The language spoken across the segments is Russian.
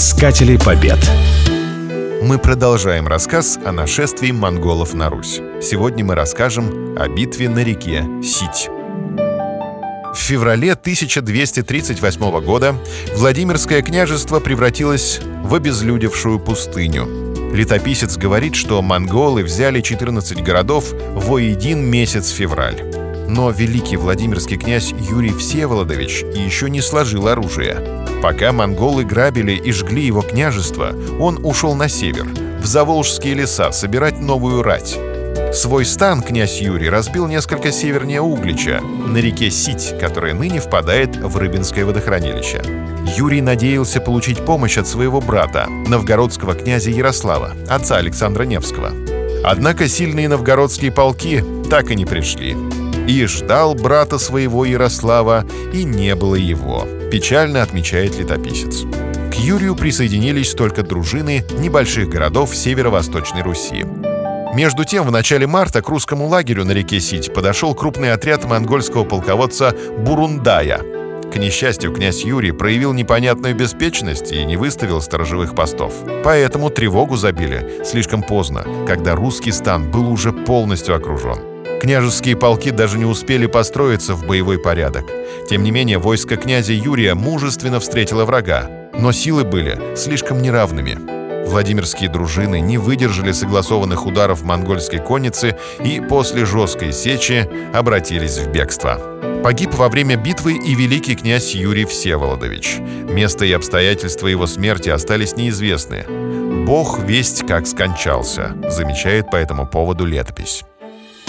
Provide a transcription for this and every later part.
Искатели побед. Мы продолжаем рассказ о нашествии монголов на Русь. Сегодня мы расскажем о битве на реке Сить. В феврале 1238 года Владимирское княжество превратилось в обезлюдевшую пустыню. Летописец говорит, что монголы взяли 14 городов воедин месяц февраль. Но великий Владимирский князь Юрий Всеволодович еще не сложил оружие. Пока монголы грабили и жгли его княжество, он ушел на север, в Заволжские леса, собирать новую рать. Свой стан князь Юрий разбил несколько севернее Углича, на реке Сить, которая ныне впадает в Рыбинское водохранилище. Юрий надеялся получить помощь от своего брата, новгородского князя Ярослава, отца Александра Невского. Однако сильные новгородские полки так и не пришли. И ждал брата своего Ярослава, и не было его, печально отмечает летописец. К Юрию присоединились только дружины небольших городов северо-восточной Руси. Между тем, в начале марта к русскому лагерю на реке Сить подошел крупный отряд монгольского полководца Бурундая. К несчастью, князь Юрий проявил непонятную беспечность и не выставил сторожевых постов. Поэтому тревогу забили слишком поздно, когда русский стан был уже полностью окружен. Княжеские полки даже не успели построиться в боевой порядок. Тем не менее, войско князя Юрия мужественно встретило врага, но силы были слишком неравными. Владимирские дружины не выдержали согласованных ударов монгольской конницы и после жесткой сечи обратились в бегство. Погиб во время битвы и великий князь Юрий Всеволодович. Место и обстоятельства его смерти остались неизвестны. «Бог весть как скончался», замечает по этому поводу летопись.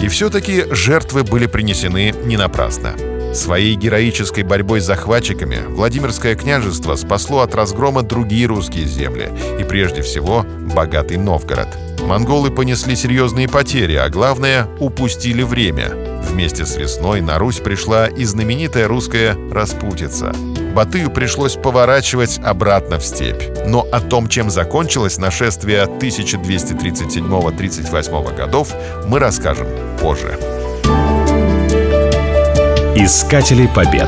И все-таки жертвы были принесены не напрасно. Своей героической борьбой с захватчиками Владимирское княжество спасло от разгрома другие русские земли и прежде всего богатый Новгород. Монголы понесли серьезные потери, а главное – упустили время. Вместе с весной на Русь пришла и знаменитая русская распутица. Батыю пришлось поворачивать обратно в степь. Но о том, чем закончилось нашествие 1237-38 годов, мы расскажем позже. Искатели побед.